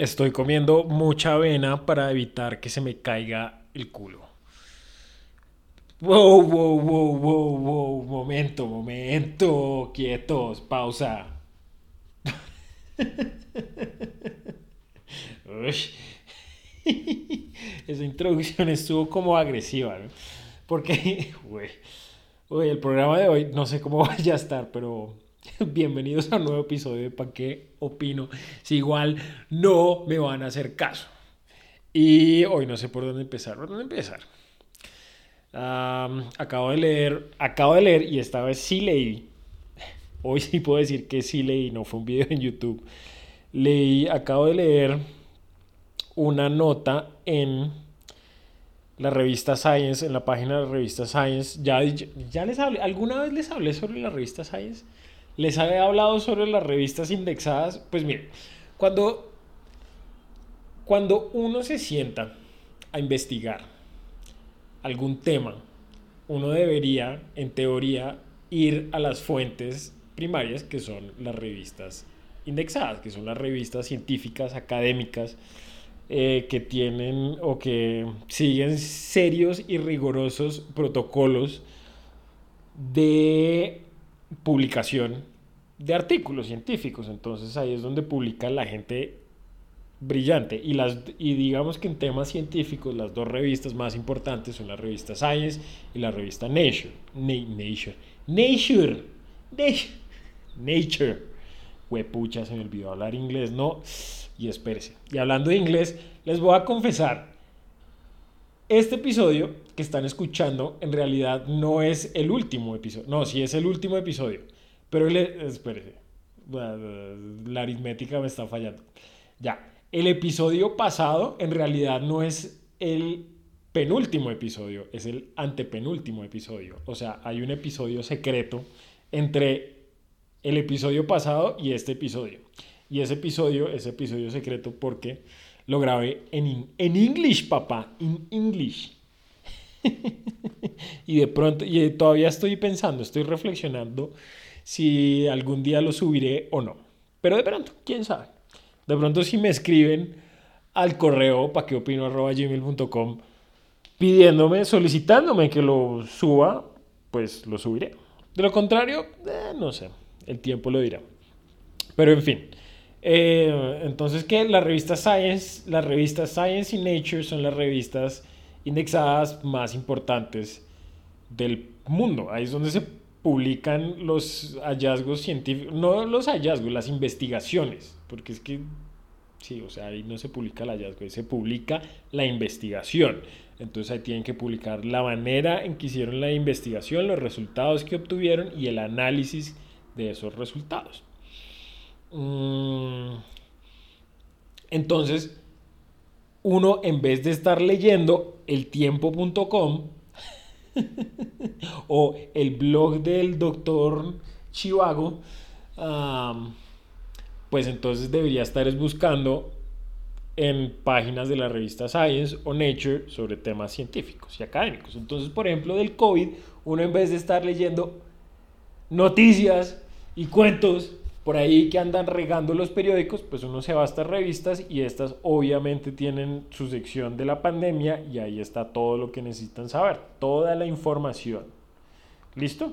Estoy comiendo mucha avena para evitar que se me caiga el culo. Wow, wow, wow, wow, wow. Momento, momento. Quietos, pausa. Esa introducción estuvo como agresiva, ¿no? Porque, güey, el programa de hoy no sé cómo vaya a estar, pero Bienvenidos a un nuevo episodio de ¿Para qué opino? Si igual no me van a hacer caso. Y hoy no sé por dónde empezar. ¿Por dónde empezar? acabo de leer, acabo de leer y esta vez sí leí. Hoy sí puedo decir que sí leí, no fue un video en YouTube. Leí, acabo de leer una nota en la revista Science, en la página de la revista Science. Ya, ya les hablé, alguna vez les hablé sobre la revista Science les había hablado sobre las revistas indexadas. Pues miren, cuando, cuando uno se sienta a investigar algún tema, uno debería, en teoría, ir a las fuentes primarias, que son las revistas indexadas, que son las revistas científicas, académicas, eh, que tienen o que siguen serios y rigurosos protocolos de publicación de artículos científicos. Entonces ahí es donde publica la gente brillante. Y, las, y digamos que en temas científicos las dos revistas más importantes son la revista Science y la revista Nature. Nature. Nature. Nature. Nature. Huepucha, se me olvidó hablar inglés, ¿no? Y espérese. Y hablando de inglés, les voy a confesar, este episodio que están escuchando en realidad no es el último episodio. No, sí es el último episodio pero él, espérese, la aritmética me está fallando. Ya, el episodio pasado en realidad no es el penúltimo episodio, es el antepenúltimo episodio. O sea, hay un episodio secreto entre el episodio pasado y este episodio. Y ese episodio, ese episodio secreto porque lo grabé en, en English, papá, en English. y de pronto, y todavía estoy pensando, estoy reflexionando si algún día lo subiré o no. Pero de pronto, quién sabe. De pronto si me escriben al correo pa que opino gmail.com pidiéndome, solicitándome que lo suba, pues lo subiré. De lo contrario, eh, no sé, el tiempo lo dirá. Pero en fin. Eh, entonces, ¿qué? La revista Science, las revistas Science y Nature son las revistas indexadas más importantes del mundo. Ahí es donde se publican los hallazgos científicos, no los hallazgos, las investigaciones, porque es que, sí, o sea, ahí no se publica el hallazgo, ahí se publica la investigación. Entonces ahí tienen que publicar la manera en que hicieron la investigación, los resultados que obtuvieron y el análisis de esos resultados. Mm, entonces, uno en vez de estar leyendo el tiempo.com, o el blog del doctor Chivago, pues entonces debería estar buscando en páginas de la revista Science o Nature sobre temas científicos y académicos. Entonces, por ejemplo, del COVID, uno en vez de estar leyendo noticias y cuentos por ahí que andan regando los periódicos, pues uno se va a estas revistas y estas obviamente tienen su sección de la pandemia y ahí está todo lo que necesitan saber, toda la información. ¿Listo?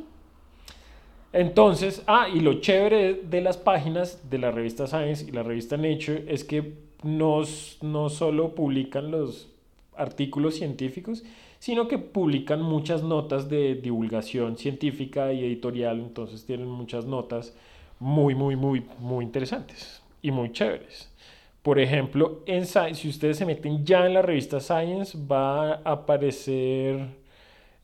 Entonces, ah, y lo chévere de las páginas de la revista Science y la revista Nature es que no, no solo publican los artículos científicos, sino que publican muchas notas de divulgación científica y editorial, entonces tienen muchas notas muy, muy, muy, muy interesantes y muy chéveres. Por ejemplo, en si ustedes se meten ya en la revista Science, va a aparecer,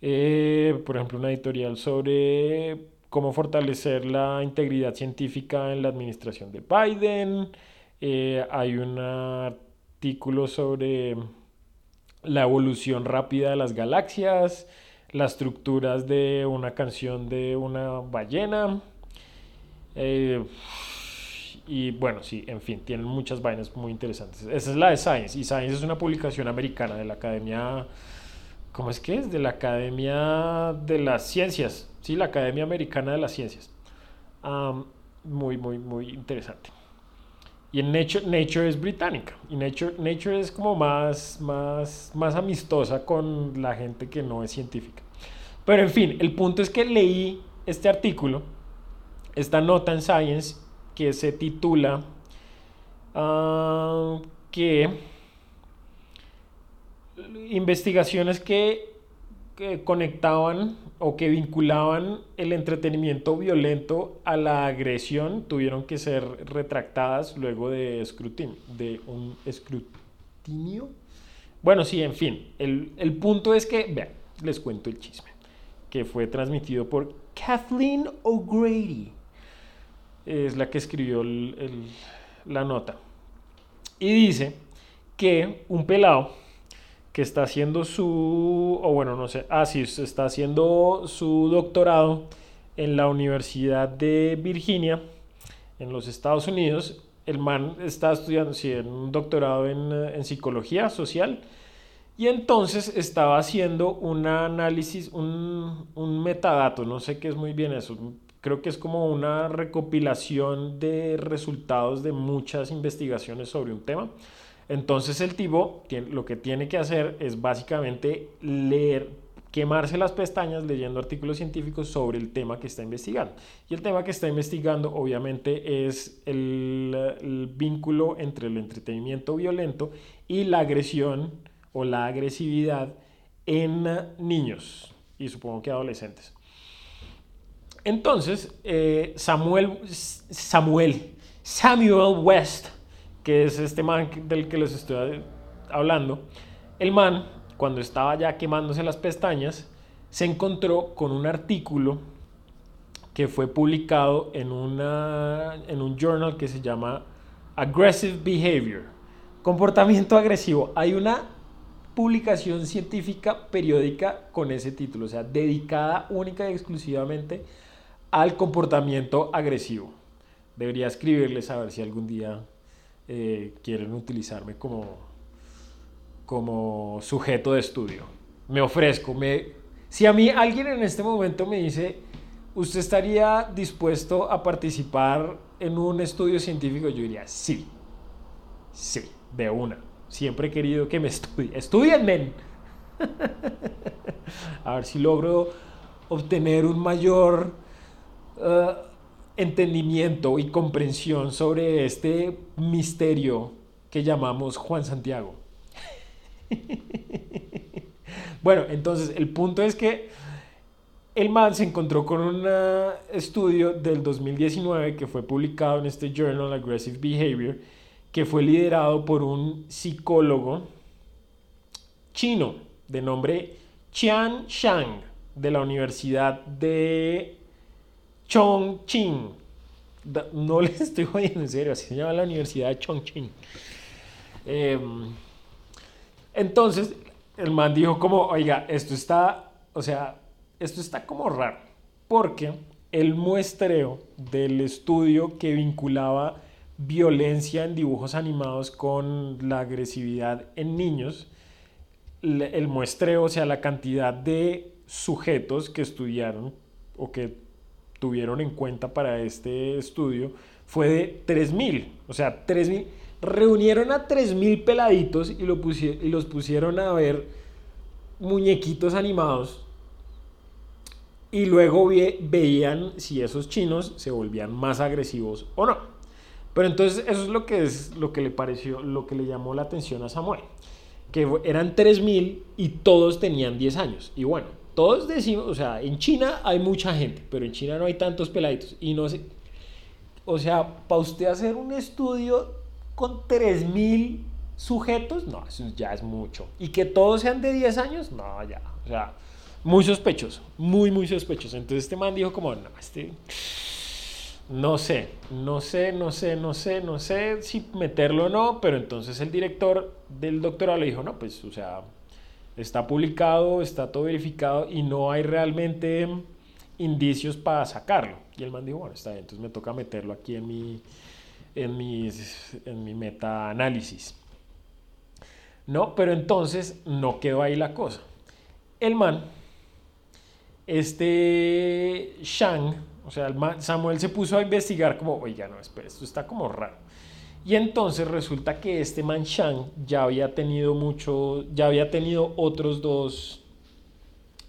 eh, por ejemplo, una editorial sobre cómo fortalecer la integridad científica en la administración de Biden. Eh, hay un artículo sobre la evolución rápida de las galaxias, las estructuras de una canción de una ballena. Eh, y bueno, sí, en fin, tienen muchas vainas muy interesantes. Esa es la de Science. Y Science es una publicación americana de la Academia. ¿Cómo es que es? De la Academia de las Ciencias. Sí, la Academia Americana de las Ciencias. muy, muy, muy interesante. Y en Nature, Nature es británica. Y Nature, Nature es como más, más, más amistosa con la gente que no es científica. Pero en fin, el punto es que leí este artículo, esta nota en Science, que se titula ah, que investigaciones que, que conectaban o que vinculaban el entretenimiento violento a la agresión tuvieron que ser retractadas luego de escrutinio, de un escrutinio. Bueno, sí, en fin, el, el punto es que, vean, les cuento el chisme, que fue transmitido por Kathleen O'Grady, es la que escribió la nota, y dice que un pelado que está haciendo su, o bueno, no sé, ah, sí, está haciendo su doctorado en la Universidad de Virginia, en los Estados Unidos. El man está estudiando, sí, un doctorado en, en psicología social. Y entonces estaba haciendo un análisis, un, un metadato, no sé qué es muy bien eso, creo que es como una recopilación de resultados de muchas investigaciones sobre un tema. Entonces el tipo lo que tiene que hacer es básicamente leer, quemarse las pestañas leyendo artículos científicos sobre el tema que está investigando. Y el tema que está investigando obviamente es el, el vínculo entre el entretenimiento violento y la agresión o la agresividad en niños y supongo que adolescentes. Entonces, eh, Samuel, Samuel, Samuel West que es este man del que les estoy hablando, el man, cuando estaba ya quemándose las pestañas, se encontró con un artículo que fue publicado en, una, en un journal que se llama Aggressive Behavior, comportamiento agresivo. Hay una publicación científica periódica con ese título, o sea, dedicada única y exclusivamente al comportamiento agresivo. Debería escribirles a ver si algún día eh, quieren utilizarme como, como sujeto de estudio. Me ofrezco, me, si a mí alguien en este momento me dice, ¿usted estaría dispuesto a participar en un estudio científico? Yo diría, sí, sí, de una. Siempre he querido que me estudie. Estudienme. a ver si logro obtener un mayor... Uh, entendimiento y comprensión sobre este misterio que llamamos Juan Santiago. bueno, entonces el punto es que el man se encontró con un estudio del 2019 que fue publicado en este journal Aggressive Behavior, que fue liderado por un psicólogo chino de nombre Qian Shang de la Universidad de Chongqing. No les estoy jodiendo, en serio, así se llama la Universidad de Chongqing. Em, entonces, el man dijo como, oiga, esto está, o sea, esto está como raro, porque el muestreo del estudio que vinculaba violencia en dibujos animados con la agresividad en niños, el muestreo, o sea, la cantidad de sujetos que estudiaron o que tuvieron en cuenta para este estudio fue de 3.000. O sea, 3.000. Reunieron a 3.000 peladitos y, lo y los pusieron a ver muñequitos animados. Y luego veían si esos chinos se volvían más agresivos o no. Pero entonces eso es lo que, es, lo que le pareció, lo que le llamó la atención a Samuel. Que eran 3.000 y todos tenían 10 años. Y bueno, todos decimos, o sea, en China hay mucha gente, pero en China no hay tantos peladitos. Y no sé, o sea, para usted hacer un estudio con 3.000 sujetos, no, eso ya es mucho. Y que todos sean de 10 años, no, ya, o sea, muy sospechoso, muy, muy sospechoso. Entonces este man dijo como, no, este, no sé, no sé, no sé, no sé, no sé si meterlo o no, pero entonces el director del doctorado le dijo, no, pues, o sea, Está publicado, está todo verificado y no hay realmente indicios para sacarlo. Y el man dijo, bueno, está bien, entonces me toca meterlo aquí en mi, en mis, en mi meta-análisis. No, pero entonces no quedó ahí la cosa. El man, este Shang, o sea, el man, Samuel se puso a investigar como, oiga, no, esto está como raro. Y entonces resulta que este man Shang ya había tenido mucho, ya había tenido otros dos,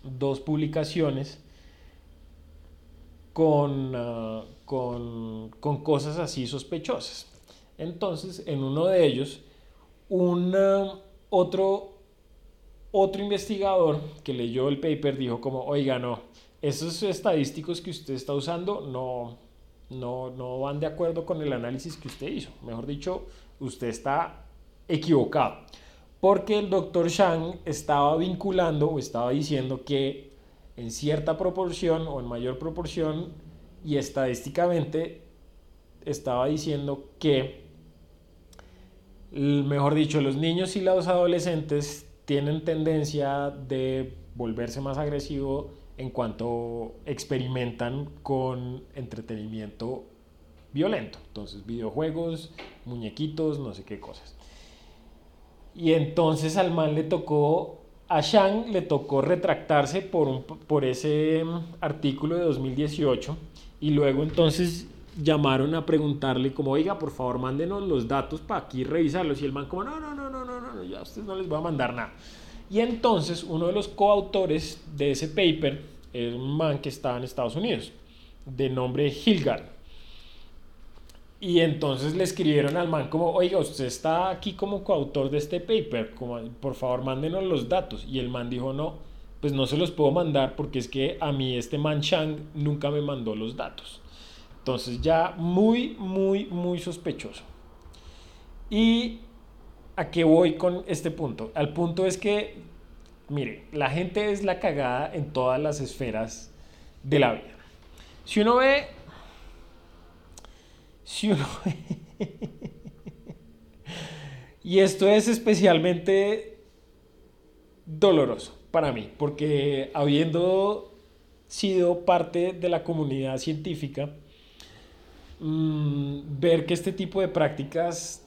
dos publicaciones con, ah, con, con, cosas así sospechosas. Entonces, en uno de ellos, un otro, otro investigador que leyó el paper dijo como, oiga, no, esos estadísticos que usted está usando no, no, no van de acuerdo con el análisis que usted hizo. Mejor dicho, usted está equivocado. Porque el doctor Shang estaba vinculando o estaba diciendo que en cierta proporción o en mayor proporción y estadísticamente estaba diciendo que, mejor dicho, los niños y los adolescentes tienen tendencia de volverse más agresivos en cuanto experimentan con entretenimiento violento. Entonces, videojuegos, muñequitos, no sé qué cosas. Y entonces al man le tocó, a Shang le tocó retractarse por, un, por ese mm, artículo de 2018 y luego entonces llamaron a preguntarle como, oiga, por favor, mándenos los datos para aquí revisarlos. Y el man como, no, no, no, no, no, no, ya a ustedes no les va a mandar nada. Y entonces uno de los coautores de ese paper es un man que estaba en Estados Unidos, de nombre Hilgard. Y entonces le escribieron al man como, oiga, usted está aquí como coautor de este paper, como, por favor mándenos los datos. Y el man dijo, no, pues no se los puedo mandar porque es que a mí este man Chang nunca me mandó los datos. Entonces ya muy, muy, muy sospechoso. Y ¿A qué voy con este punto? Al punto es que, mire, la gente es la cagada en todas las esferas de la vida. Si uno ve, si uno ve, y esto es especialmente doloroso para mí, porque habiendo sido parte de la comunidad científica, mm, ver que este tipo de prácticas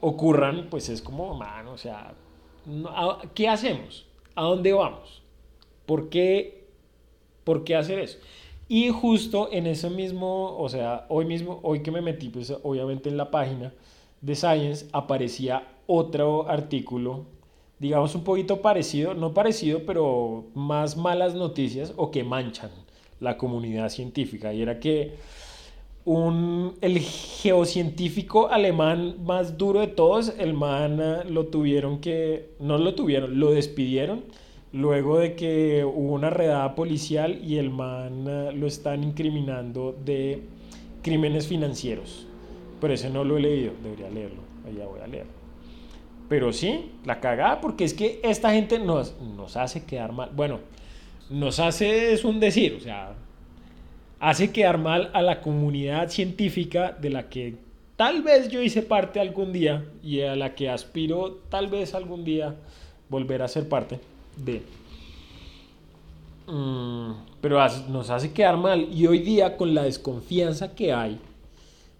ocurran, pues es como, mano, o sea, ¿qué hacemos? ¿A dónde vamos? ¿Por qué, ¿Por qué hacer eso? Y justo en ese mismo, o sea, hoy mismo, hoy que me metí, pues obviamente en la página de Science aparecía otro artículo, digamos un poquito parecido, no parecido, pero más malas noticias o que manchan la comunidad científica. Y era que un, el geocientífico alemán más duro de todos, el man eh, lo tuvieron que, no lo tuvieron, lo despidieron luego de que hubo una redada policial y el man eh, lo están incriminando de crímenes financieros. Pero ese no lo he leído, debería leerlo, ya voy a leerlo. Pero sí, la cagada, porque es que esta gente nos, nos hace quedar mal. Bueno, nos hace es un decir, o sea, hace quedar mal a la comunidad científica de la que tal vez yo hice parte algún día y a la que aspiro tal vez algún día volver a ser parte de. Mm, pero nos hace quedar mal y hoy día con la desconfianza que hay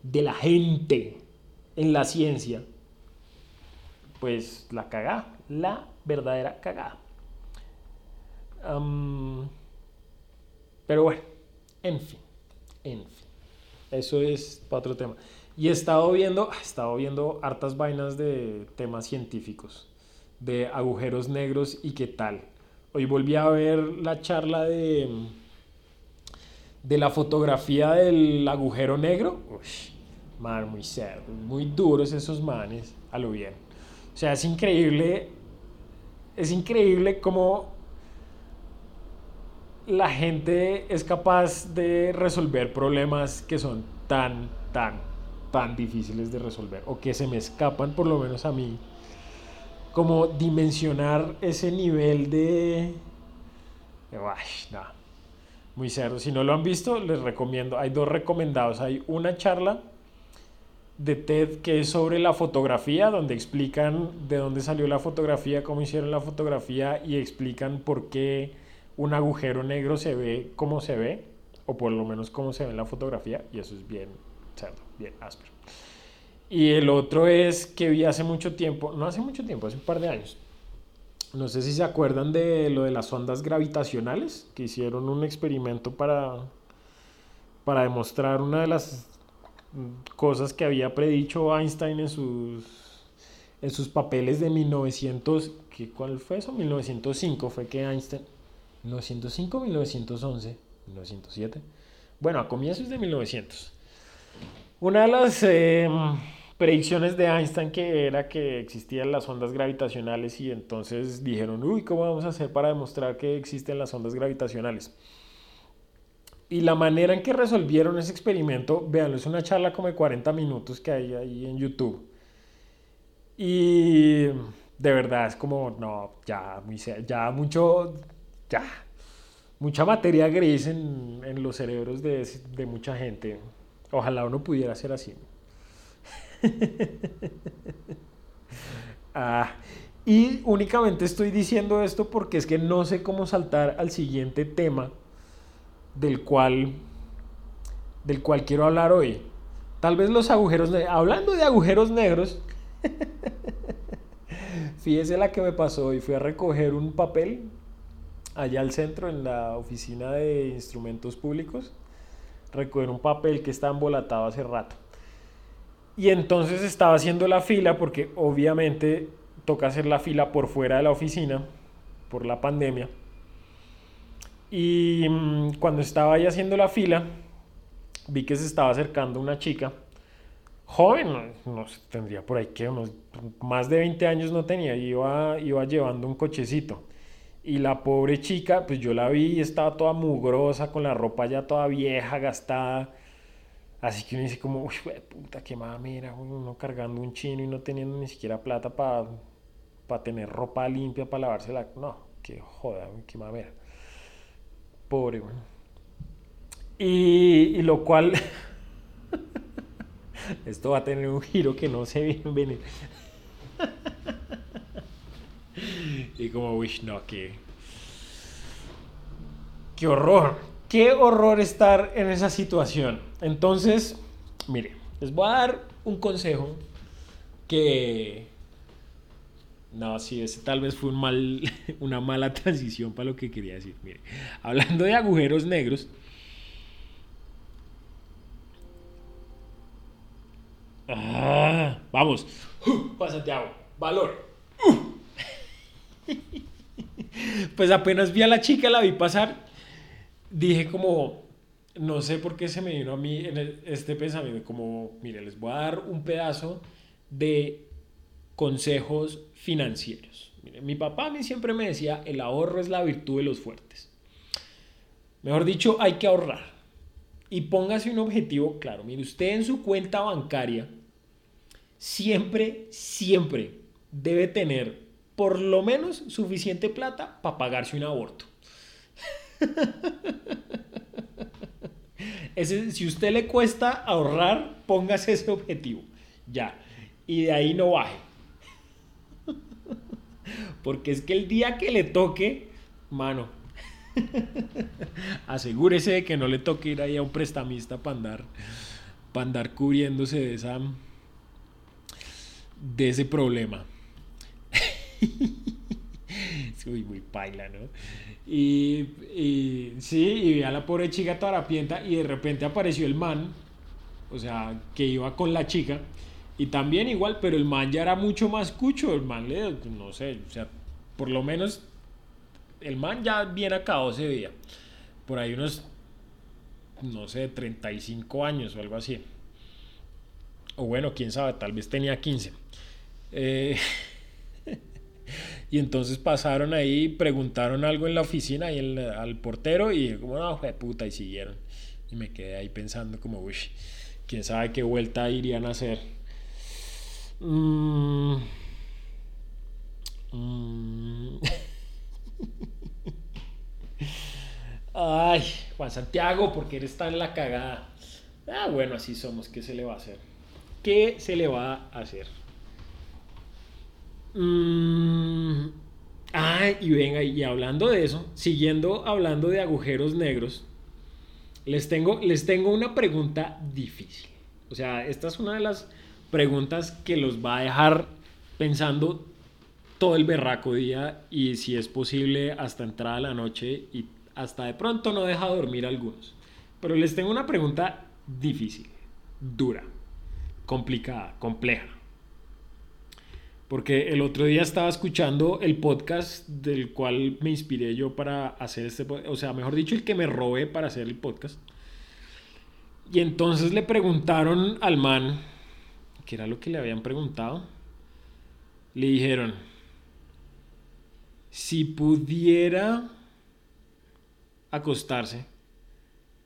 de la gente en la ciencia, pues la cagada, la verdadera cagada. pero bueno. En fin, en fin. Eso es para otro tema. Y he estado viendo, he estado viendo hartas vainas de temas científicos, de agujeros negros y qué tal. Hoy volví a ver la charla de, de la fotografía del agujero negro. Uy, man, muy cerdo, muy duros esos manes, a lo bien. O sea, es increíble, es increíble cómo la gente es capaz de resolver problemas que son tan, tan, tan difíciles de resolver o que se me escapan, por lo menos a mí, como dimensionar ese nivel de... no. Muy cerdo. Si no lo han visto, les recomiendo. Hay dos recomendados. Hay una charla de TED que es sobre la fotografía, donde explican de dónde salió la fotografía, cómo hicieron la fotografía y explican por qué un agujero negro se ve como se ve, o por lo menos como se ve en la fotografía, y eso es bien cerdo, bien áspero. Y el otro es que vi hace mucho tiempo, no hace mucho tiempo, hace un par de años. No sé si se acuerdan de lo de las ondas gravitacionales, que hicieron un experimento para, para demostrar una de las cosas que había predicho Einstein en sus, en sus papeles de 1900, ¿qué, ¿cuál fue eso? 1905 fue que Einstein, 1905, 1911, 1907, bueno, a comienzos de 1900. Una de las em, predicciones de Einstein que era que existían las ondas gravitacionales y entonces dijeron, uy, ¿cómo vamos a hacer para demostrar que existen las ondas gravitacionales? Y la manera en que resolvieron ese experimento, vean, es una charla como de 40 minutos que hay ahí en YouTube. Y de verdad es como, no, ya, ya mucho, ya, mucha materia gris en, en los cerebros de, de, mucha gente. Ojalá uno pudiera ser así. ah, y únicamente estoy diciendo esto porque es que no sé cómo saltar al siguiente tema del cual, del cual quiero hablar hoy. Tal vez los agujeros negros. Hablando de agujeros negros, fíjese la que me pasó hoy. Fui a recoger un papel allá al centro, en la oficina de instrumentos públicos. Recoger un papel que estaba embolatado hace rato. Y entonces estaba haciendo la fila porque obviamente toca hacer la fila por fuera de la oficina por la pandemia. Y mm, cuando estaba ahí haciendo la fila, vi que se estaba acercando una chica, joven, no, tendría por ahí que unos más de 20 años no tenía, iba, iba llevando un cochecito. Y la pobre chica, pues yo la vi y estaba toda mugrosa, con la ropa ya toda vieja, gastada. Así que uno dice como, uy, puta, qué mamera, uno cargando un chino y no teniendo ni siquiera plata para tener ropa limpia, para lavársela. No, qué joda, qué mamera. Pobre, Y, lo cual. Esto va a tener un giro que no se ve venir. y como, wish, no, que. Qué horror. Qué horror estar en esa situación. Entonces, mire, les voy a dar un consejo que no, sí, ese tal vez fue un mal, una mala transición para lo que quería decir. Mire, hablando de agujeros negros. Ah, vamos. Uh, Santiago. Valor. pues apenas vi a la chica, la vi pasar. Dije como, no sé por qué se me vino a mí este pensamiento, como, mire, les voy a dar un pedazo de consejos financieros. mi papá a mí siempre me decía, el ahorro es la virtud de los fuertes. Mejor dicho, hay que ahorrar. Y póngase un objetivo claro. Mire, usted en su cuenta bancaria siempre, siempre debe tener por lo menos suficiente plata para pagarse un aborto. Ese, si usted le cuesta ahorrar, póngase ese objetivo. Ya. Y de ahí no baje. Porque es que el día que le toque, mano, asegúrese de que no le toque ir ahí a un prestamista para andar, para andar cubriéndose de esa de ese problema. Uy, muy paila, ¿no? Y, y, sí, y vi a la pobre chica toda pienta y de repente apareció el man, o sea, que iba con la chica y también igual, pero el man ya era mucho más cucho, el man le, no sé, o sea, por lo menos el man ya bien acabado se veía. Por ahí unos, no sé, 35 años o algo así. O bueno, quién sabe, tal vez tenía 15. Eh, y entonces pasaron ahí, preguntaron algo en la oficina y al portero y como, no, fue puta, y siguieron. Y me quedé ahí pensando como, uy, quién sabe qué vuelta irían a hacer. Mm. Mm. Ay, Juan Santiago, porque eres tan la cagada. Ah, bueno, así somos. ¿Qué se le va a hacer? ¿Qué se le va a hacer? Mm. Y venga, y hablando de eso, siguiendo hablando de agujeros negros, les tengo, les tengo una pregunta difícil. O sea, esta es una de las preguntas que los va a dejar pensando todo el berraco día y si es posible hasta entrada la noche y hasta de pronto no deja dormir a algunos. Pero les tengo una pregunta difícil. dura, complicada, compleja. Porque el otro día estaba escuchando el podcast del cual me inspiré yo para hacer este O sea, mejor dicho, el que me robé para hacer el podcast. Y entonces le preguntaron al man, ¿qué era lo que le habían preguntado? Le dijeron, si pudiera acostarse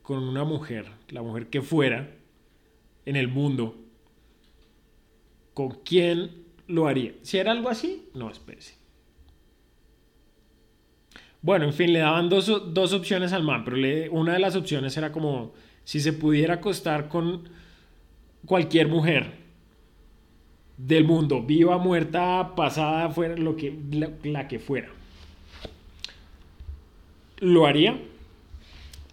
con una mujer, la mujer que fuera en el mundo, ¿con quién lo haría? Si era algo así, no, espérese. Bueno, en fin, le daban dos, opciones al man, pero una de las opciones era como si se pudiera acostar con cualquier mujer del mundo, viva, muerta, pasada, fuera, lo que, la que fuera. ¿Lo haría?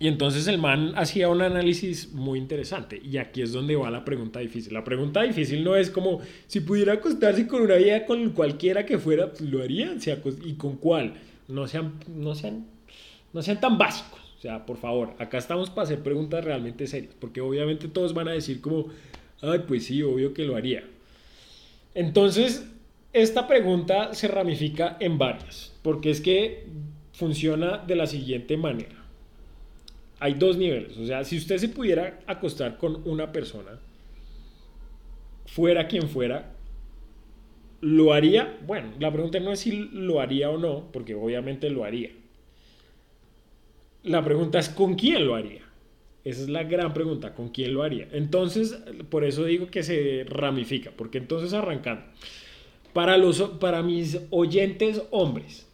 Y entonces el man hacía un análisis muy interesante. Y aquí es donde va la pregunta difícil. La pregunta difícil no es como si pudiera acostarse con una vieja con cualquiera que fuera, pues, lo haría. ¿Y con cuál? No sean, no sean, no sean tan básicos. O sea, por favor, acá estamos para hacer preguntas realmente serias. Porque obviamente todos van a decir como, ay, pues sí, obvio que lo haría. Entonces, esta pregunta se ramifica en varias. Porque es que funciona de la siguiente manera hay dos niveles. O sea, si usted se pudiera acostar con una persona, fuera quien fuera, ¿lo haría? Bueno, la pregunta no es si lo haría o no, porque obviamente lo haría. La pregunta es con quién lo haría. Esa es la gran pregunta, ¿con quién lo haría? Entonces, por eso digo que se ramifica, porque entonces arrancando. Para, los, para mis oyentes hombres,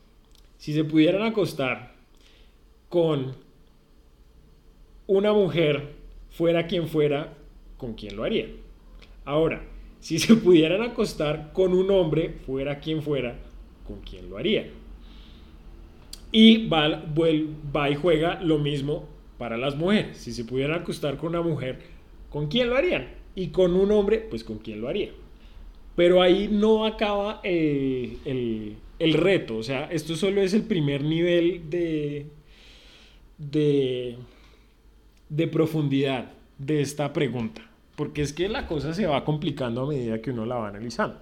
si se pudieran acostar con una mujer, fuera quien fuera, ¿con quién lo haría? Ahora, si se pudieran acostar con un hombre, fuera quien fuera, ¿con quién lo haría? Y va, va y juega lo mismo para las mujeres. Si se pudieran acostar con una mujer, ¿con quién lo harían? Y con un hombre, pues con quién lo haría. Pero ahí no acaba el, el reto. O sea, esto solo es el primer nivel de, de, de profundidad de esta pregunta, porque es que la cosa se va complicando a medida que uno la va analizando.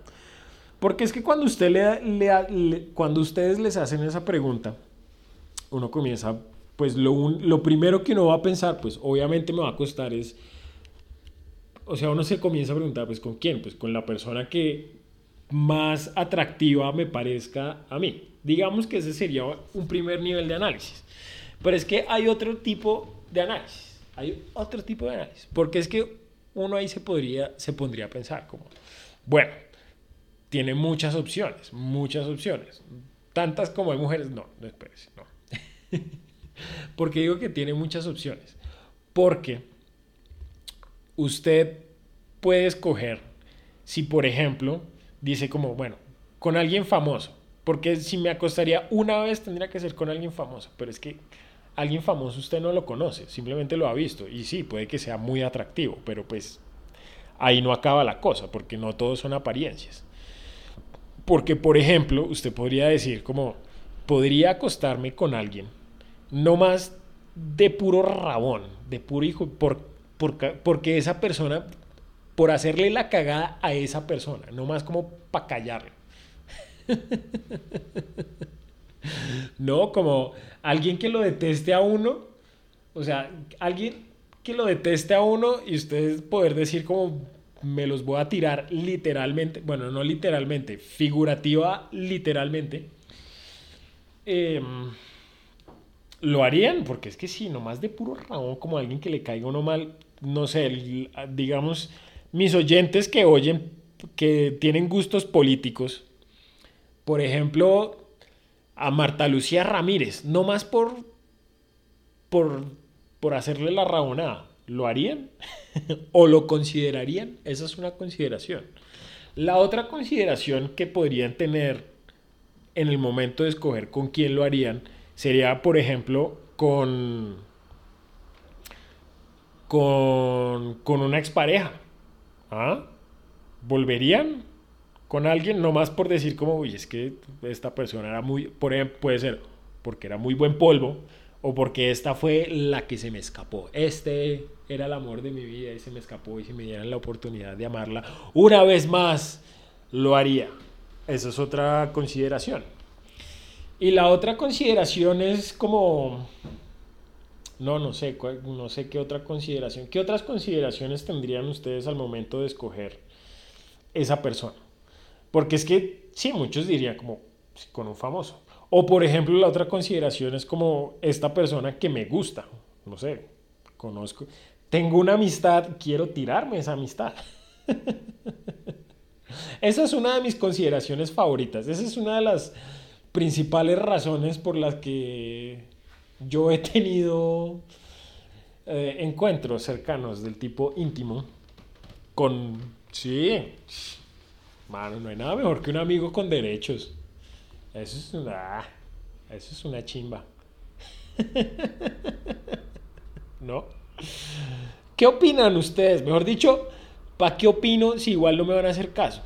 Porque es que cuando, usted le, cuando ustedes les hacen esa pregunta, uno comienza, pues lo, lo primero que uno va a pensar, pues obviamente me va a costar es, o sea, uno se comienza a preguntar, pues con quién, pues con la persona que más atractiva me parezca a mí. Digamos que ese sería un primer nivel de análisis. Pero es que hay otro tipo de análisis hay otro tipo de análisis. Porque es que uno ahí se, podría, se pondría a pensar como, bueno, tiene muchas opciones, muchas opciones. Tantas como hay mujeres. No, no espérese, no. Porque digo que tiene muchas opciones. Porque usted puede escoger si, por ejemplo, dice como, bueno, con alguien famoso. Porque si me acostaría una vez tendría que ser con alguien famoso. Pero es que alguien famoso usted no lo conoce, simplemente lo ha visto. Y sí, puede que sea muy atractivo, pero pues ahí no acaba la cosa, porque no todos son apariencias. Porque, por ejemplo, usted podría decir como, podría acostarme con alguien, no más de puro rabón, de puro hijo, por, porque esa persona, por hacerle la cagada a esa persona, no más como para callarlo. no, como alguien que lo deteste a uno, o sea, alguien que lo deteste a uno y ustedes poder decir como me los voy a tirar literalmente, bueno, no literalmente, figurativa literalmente, em, lo harían, porque es que sí, nomás de puro rabón, como alguien que le caiga uno mal, no sé, digamos, mis oyentes que oyen, que tienen gustos políticos, por ejemplo, a Marta Lucía Ramírez, no más por, por, por hacerle la rabonada. ¿Lo harían? ¿O lo considerarían? Esa es una consideración. La otra consideración que podrían tener en el momento de escoger con quién lo harían sería, por ejemplo, con, con, con una expareja. ¿Ah? ¿Volverían? Con alguien, no más por decir como, uy, es que esta persona era muy, por ejemplo, puede ser porque era muy buen polvo, o porque esta fue la que se me escapó. Este era el amor de mi vida y se me escapó y si me dieran la oportunidad de amarla una vez más, lo haría. Esa es otra consideración. Y la otra consideración es como... No, no sé, no sé qué otra consideración. ¿Qué otras consideraciones tendrían ustedes al momento de escoger esa persona? Porque es que, sí, muchos dirían como con un famoso. O por ejemplo, la otra consideración es como esta persona que me gusta. No sé, conozco. Tengo una amistad, quiero tirarme esa amistad. Esa es una de mis consideraciones favoritas. Esa es una de las principales razones por las que yo he tenido eh, encuentros cercanos del tipo íntimo con... Sí, mano, no hay nada mejor que un amigo con derechos. Eso es una... Eso es una chimba. ¿No? ¿Qué opinan ustedes? Mejor dicho, ¿para qué opino si igual no me van a hacer caso?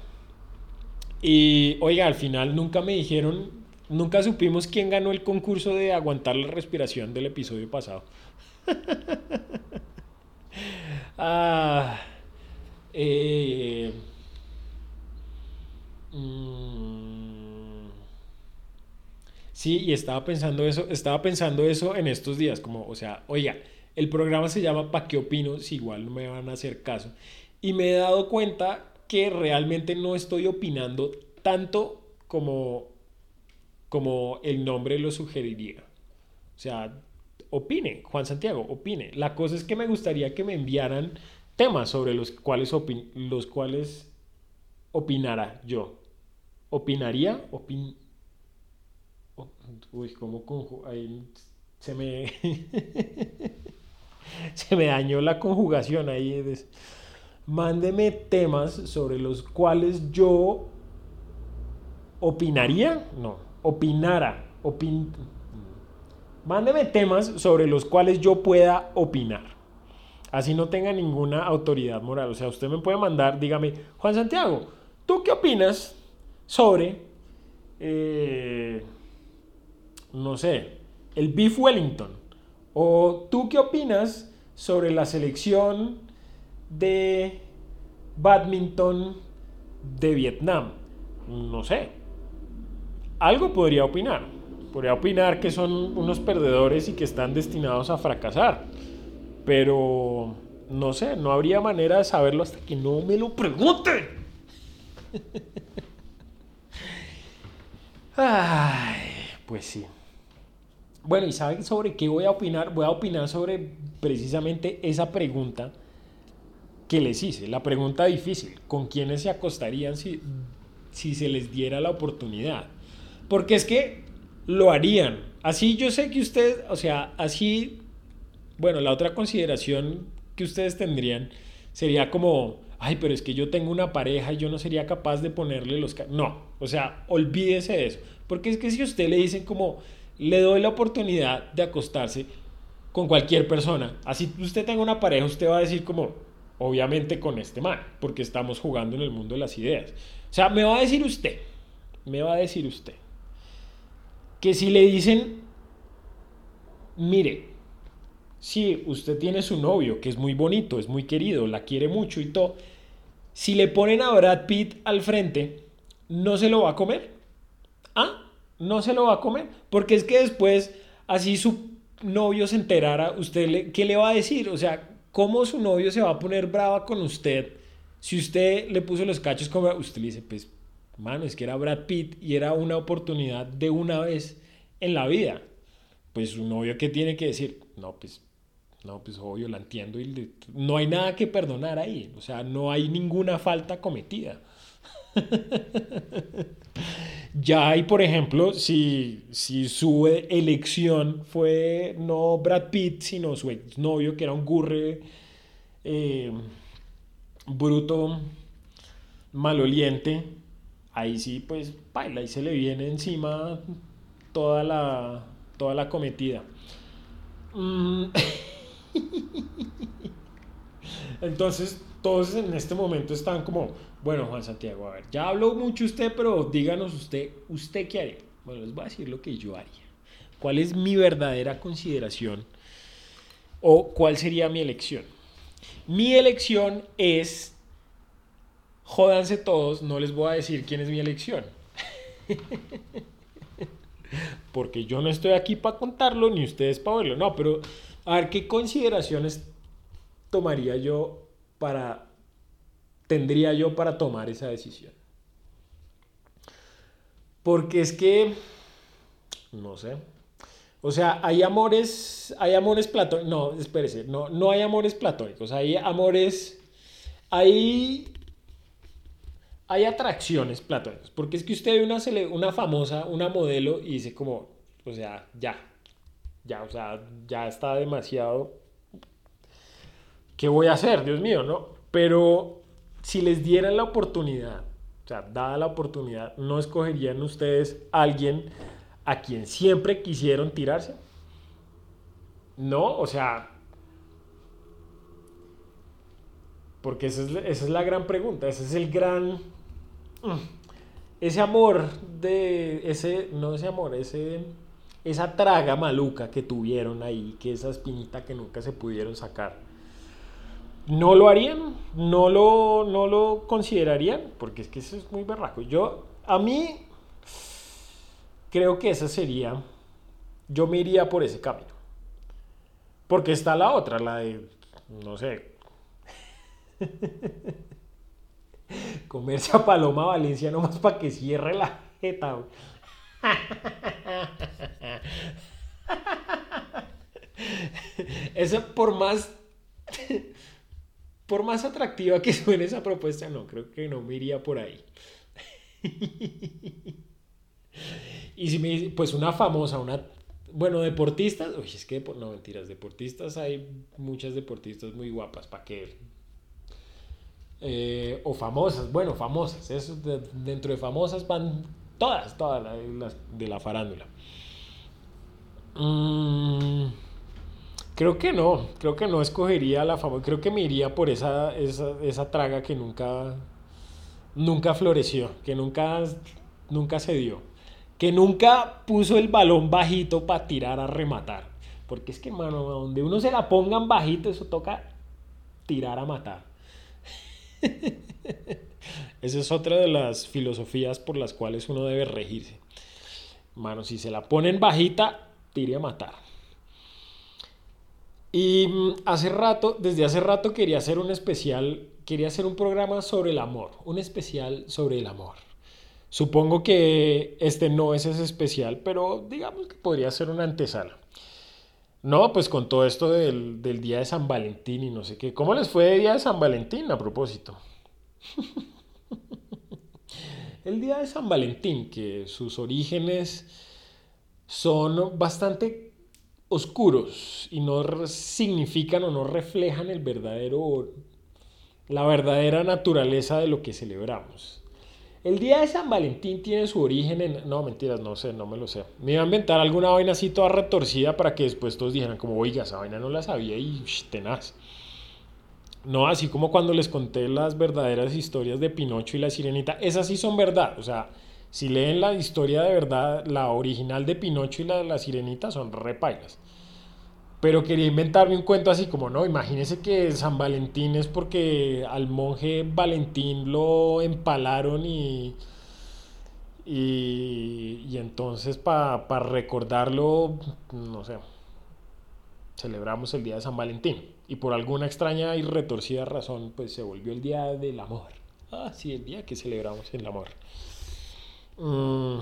Y oiga, al final nunca me dijeron, nunca supimos quién ganó el concurso de aguantar la respiración del episodio pasado. ah, eh, mm, sí, y estaba pensando eso, estaba pensando eso en estos días, como, o sea, oiga, el programa se llama ¿Para qué opino? Si igual no me van a hacer caso. Y me he dado cuenta que realmente no estoy opinando tanto como, como el nombre lo sugeriría. O sea, opine, Juan Santiago, opine. La cosa es que me gustaría que me enviaran temas sobre los cuales, los cuales opinara yo. ¿Opinaría? Opin... Uy, ¿cómo Ahí se me... se me dañó la conjugación ahí mándeme temas sobre los cuales yo opinaría, no, opinara, opin... mándeme temas sobre los cuales yo pueda opinar. Así no tenga ninguna autoridad moral. O sea, usted me puede mandar, dígame, Juan Santiago, ¿tú qué opinas sobre, eh, no sé, el Beef Wellington? ¿O tú qué opinas sobre la selección de badminton de Vietnam. No sé. Algo podría opinar. Podría opinar que son unos perdedores y que están destinados a fracasar. Pero no sé, no habría manera de saberlo hasta que no me lo pregunten. Ay, pues sí. Bueno, ¿y saben sobre qué voy a opinar? Voy a opinar sobre precisamente esa pregunta que les hice. La pregunta difícil, ¿con quiénes se acostarían si, si se les diera la oportunidad? Porque es que lo harían. Así yo sé que ustedes, o sea, así, bueno, la otra consideración que ustedes tendrían sería como, ay, pero es que yo tengo una pareja y yo no sería capaz de ponerle los... No, o sea, olvídese de eso. Porque es que si usted le dicen como, le doy la oportunidad de acostarse con cualquier persona, así usted tenga una pareja, usted va a decir como, obviamente con este man, porque estamos jugando en el mundo de las ideas. O sea, me va a decir usted, me va a decir usted, que si le dicen, mire, si usted tiene su novio, que es muy bonito, es muy querido, la quiere mucho y todo, si le ponen a Brad Pitt al frente, ¿no se lo va a comer? ¿Ah? ¿No se lo va a comer? Porque es que después, así su novio se enterara, ¿usted le, qué le va a decir? O sea, ¿Cómo su novio se va a poner brava con usted si usted le puso los cachos como usted le dice, pues, mano, es que era Brad Pitt y era una oportunidad de una vez en la vida? Pues su novio, ¿qué tiene que decir? No, pues, no, pues obvio, la entiendo y no hay nada que perdonar ahí. O sea, no hay ninguna falta cometida. Ya hay, por ejemplo, si, si su elección fue no Brad Pitt, sino su novio, que era un gurre eh, bruto, maloliente, ahí sí, pues, baila y se le viene encima toda la, toda la cometida. Mm. Entonces, todos en este momento están como bueno, Juan Santiago, a ver, ya habló mucho usted, pero díganos usted, ¿usted qué haría? Bueno, les voy a decir lo que yo haría. ¿Cuál es mi verdadera consideración? ¿O cuál sería mi elección? Mi elección es, jódanse todos, no les voy a decir quién es mi elección. Porque yo no estoy aquí para contarlo, ni ustedes para verlo. No, pero a ver qué consideraciones tomaría yo para, tendría yo para tomar esa decisión. Porque es que, no sé. O sea, hay amores, hay amores platónicos. No, espérese, no, no hay amores platónicos. Hay amores, hay, hay atracciones platónicas. Porque es que usted ve una, una famosa, una modelo y dice como, o sea, ya, ya, o sea, ya está demasiado. ¿Qué voy a hacer? Dios mío, ¿no? Pero si les dieran la oportunidad, o sea, dada la oportunidad, ¿no escogerían ustedes a alguien a quien siempre quisieron tirarse? No, o sea, porque esa es, esa es la gran pregunta, ese es el gran... Mm, ese amor de... Ese, no ese amor, ese esa traga maluca que tuvieron ahí, que esa espinita que nunca se pudieron sacar. ¿No lo harían? ¿No lo, no lo considerarían? Porque es que eso es muy berraco. Yo, a mí, creo que esa sería, yo me iría por ese camino. Porque está la otra, la de, no sé, comerse a Paloma Valencia nomás para que cierre la jeta. Eso por más por más atractiva que suene esa propuesta, no, creo que no me iría por ahí. y si me pues una famosa, una, bueno, deportistas, uy, es que, no mentiras, deportistas hay muchas deportistas muy guapas, ¿para qué? Eh, o famosas, bueno, famosas, eso, dentro de famosas van todas, todas las de la farándula. Mm, creo que no, creo que no escogería la fama, creo que me iría por esa, esa, traga que nunca, nunca floreció, que nunca, nunca se dio, que nunca puso el balón bajito para tirar a rematar. Porque es que, mano, donde uno se la pongan bajito, eso toca tirar a matar. Esa es otra de las filosofías por las cuales uno debe regirse. Mano, si se la ponen bajita, tire a matar. Y mm, hace rato, desde hace rato quería hacer un especial, quería hacer un programa sobre el amor, un especial sobre el amor. Supongo que este no es ese especial, pero digamos que podría ser una antesala. No, pues con todo esto del, del día de San Valentín y no sé qué. ¿Cómo les fue el día de San Valentín a propósito? el día de San Valentín, que sus orígenes son bastante oscuros y no significan o no reflejan el verdadero la verdadera naturaleza de lo que celebramos. El día de San Valentín tiene su origen en... No, mentiras, no sé, no me lo sé. Me iba a inventar alguna vaina así toda retorcida para que después todos dijeran como, oiga, esa vaina no la sabía y tenaz. No, así como cuando les conté las verdaderas historias de Pinocho y la Sirenita, esas sí son verdad. O sea, si leen la historia de verdad, la original de Pinocho y la de la Sirenita son repailas. Pero quería inventarme un cuento así como, no, imagínese que San Valentín es porque al monje Valentín lo empalaron y... Y, y entonces para recordarlo, no sé, celebramos el día de San Valentín. Y por alguna extraña y retorcida razón, pues se volvió el día del amor. Ah, sí, el día que celebramos el amor. Mm,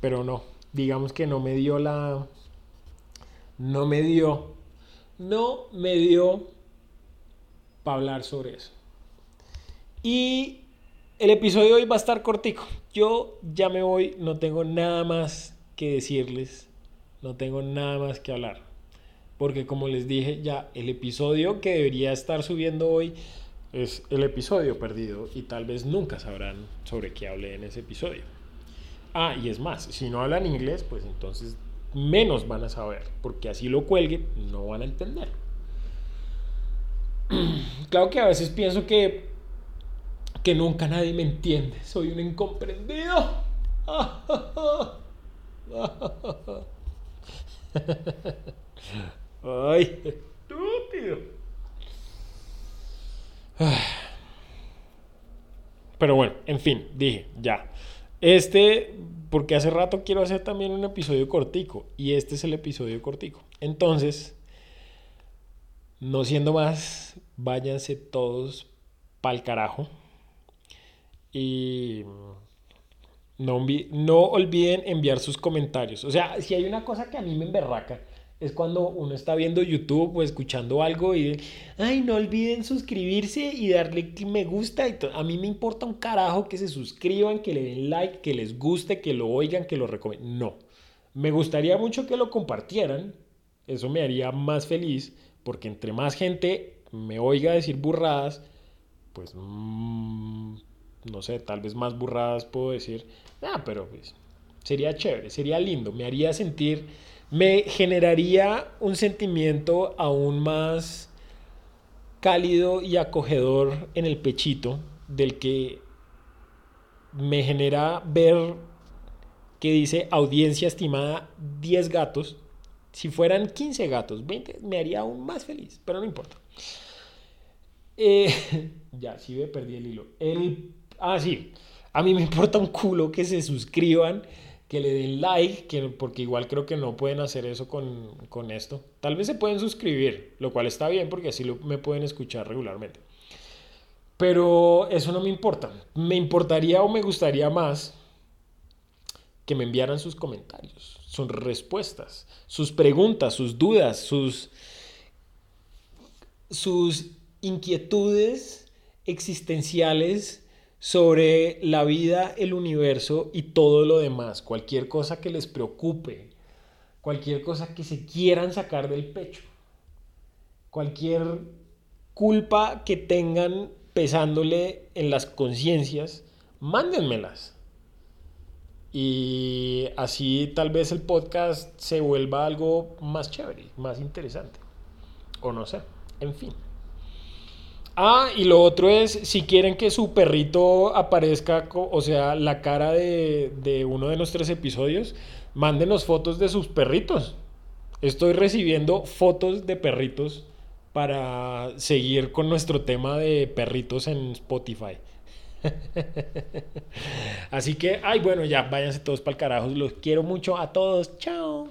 pero no, digamos que no me dio la... No me dio... No me dio para hablar sobre eso. Y el episodio de hoy va a estar cortico. Yo ya me voy, no tengo nada más que decirles. No tengo nada más que hablar porque como les dije ya, el episodio que debería estar subiendo hoy es el episodio perdido y tal vez nunca sabrán sobre qué hablé en ese episodio. Ah, y es más, si no hablan inglés, pues entonces menos van a saber, porque así lo cuelguen, no van a entender. Claro que a veces pienso que que nunca nadie me entiende, soy un incomprendido. Ay, estúpido. Pero bueno, en fin, dije, ya. Este, porque hace rato quiero hacer también un episodio cortico. Y este es el episodio cortico. Entonces, no siendo más, váyanse todos pa'l carajo. Y no, no olviden enviar sus comentarios. O sea, si hay una cosa que a mí me emberraca es cuando uno está viendo YouTube o escuchando algo y, ay, no olviden suscribirse y darle me gusta. a mí me importa un carajo que se suscriban, que le den like, que les guste, que lo oigan, que lo recomienden. No. Me gustaría mucho que lo compartieran. Eso me haría más feliz porque entre más gente me oiga decir burradas, pues, mm, no sé, tal vez más burradas puedo decir. Ah, pero pues, sería chévere, sería lindo. Me haría sentir me generaría un sentimiento aún más cálido y acogedor en el pechito del que me genera ver que dice audiencia estimada 10 gatos. Si fueran 15 gatos, 20, me haría aún más feliz, pero no importa. Eh, ya, sí me perdí el hilo. El, ah, sí. A mí me importa un culo que se suscriban que le den like, que, porque igual creo que no pueden hacer eso con, con, esto. Tal vez se pueden suscribir, lo cual está bien porque así me pueden escuchar regularmente. Pero eso no me importa. Me importaría o me gustaría más que me enviaran sus comentarios, sus respuestas, sus preguntas, sus dudas, sus, sus inquietudes existenciales sobre la vida, el universo y todo lo demás, cualquier cosa que les preocupe, cualquier cosa que se quieran sacar del pecho, cualquier culpa que tengan pesándole en las conciencias, mándenmelas. Y así tal vez el podcast se vuelva algo más chévere, más interesante. O no sé, en fin. Ah, y lo otro es, si quieren que su perrito aparezca, o sea, la cara de, de uno de nuestros episodios, mándenos fotos de sus perritos. Estoy recibiendo fotos de perritos para seguir con nuestro tema de perritos en Spotify. Así que, ay, bueno, ya, váyanse todos para el carajo. Los quiero mucho a todos. Chao.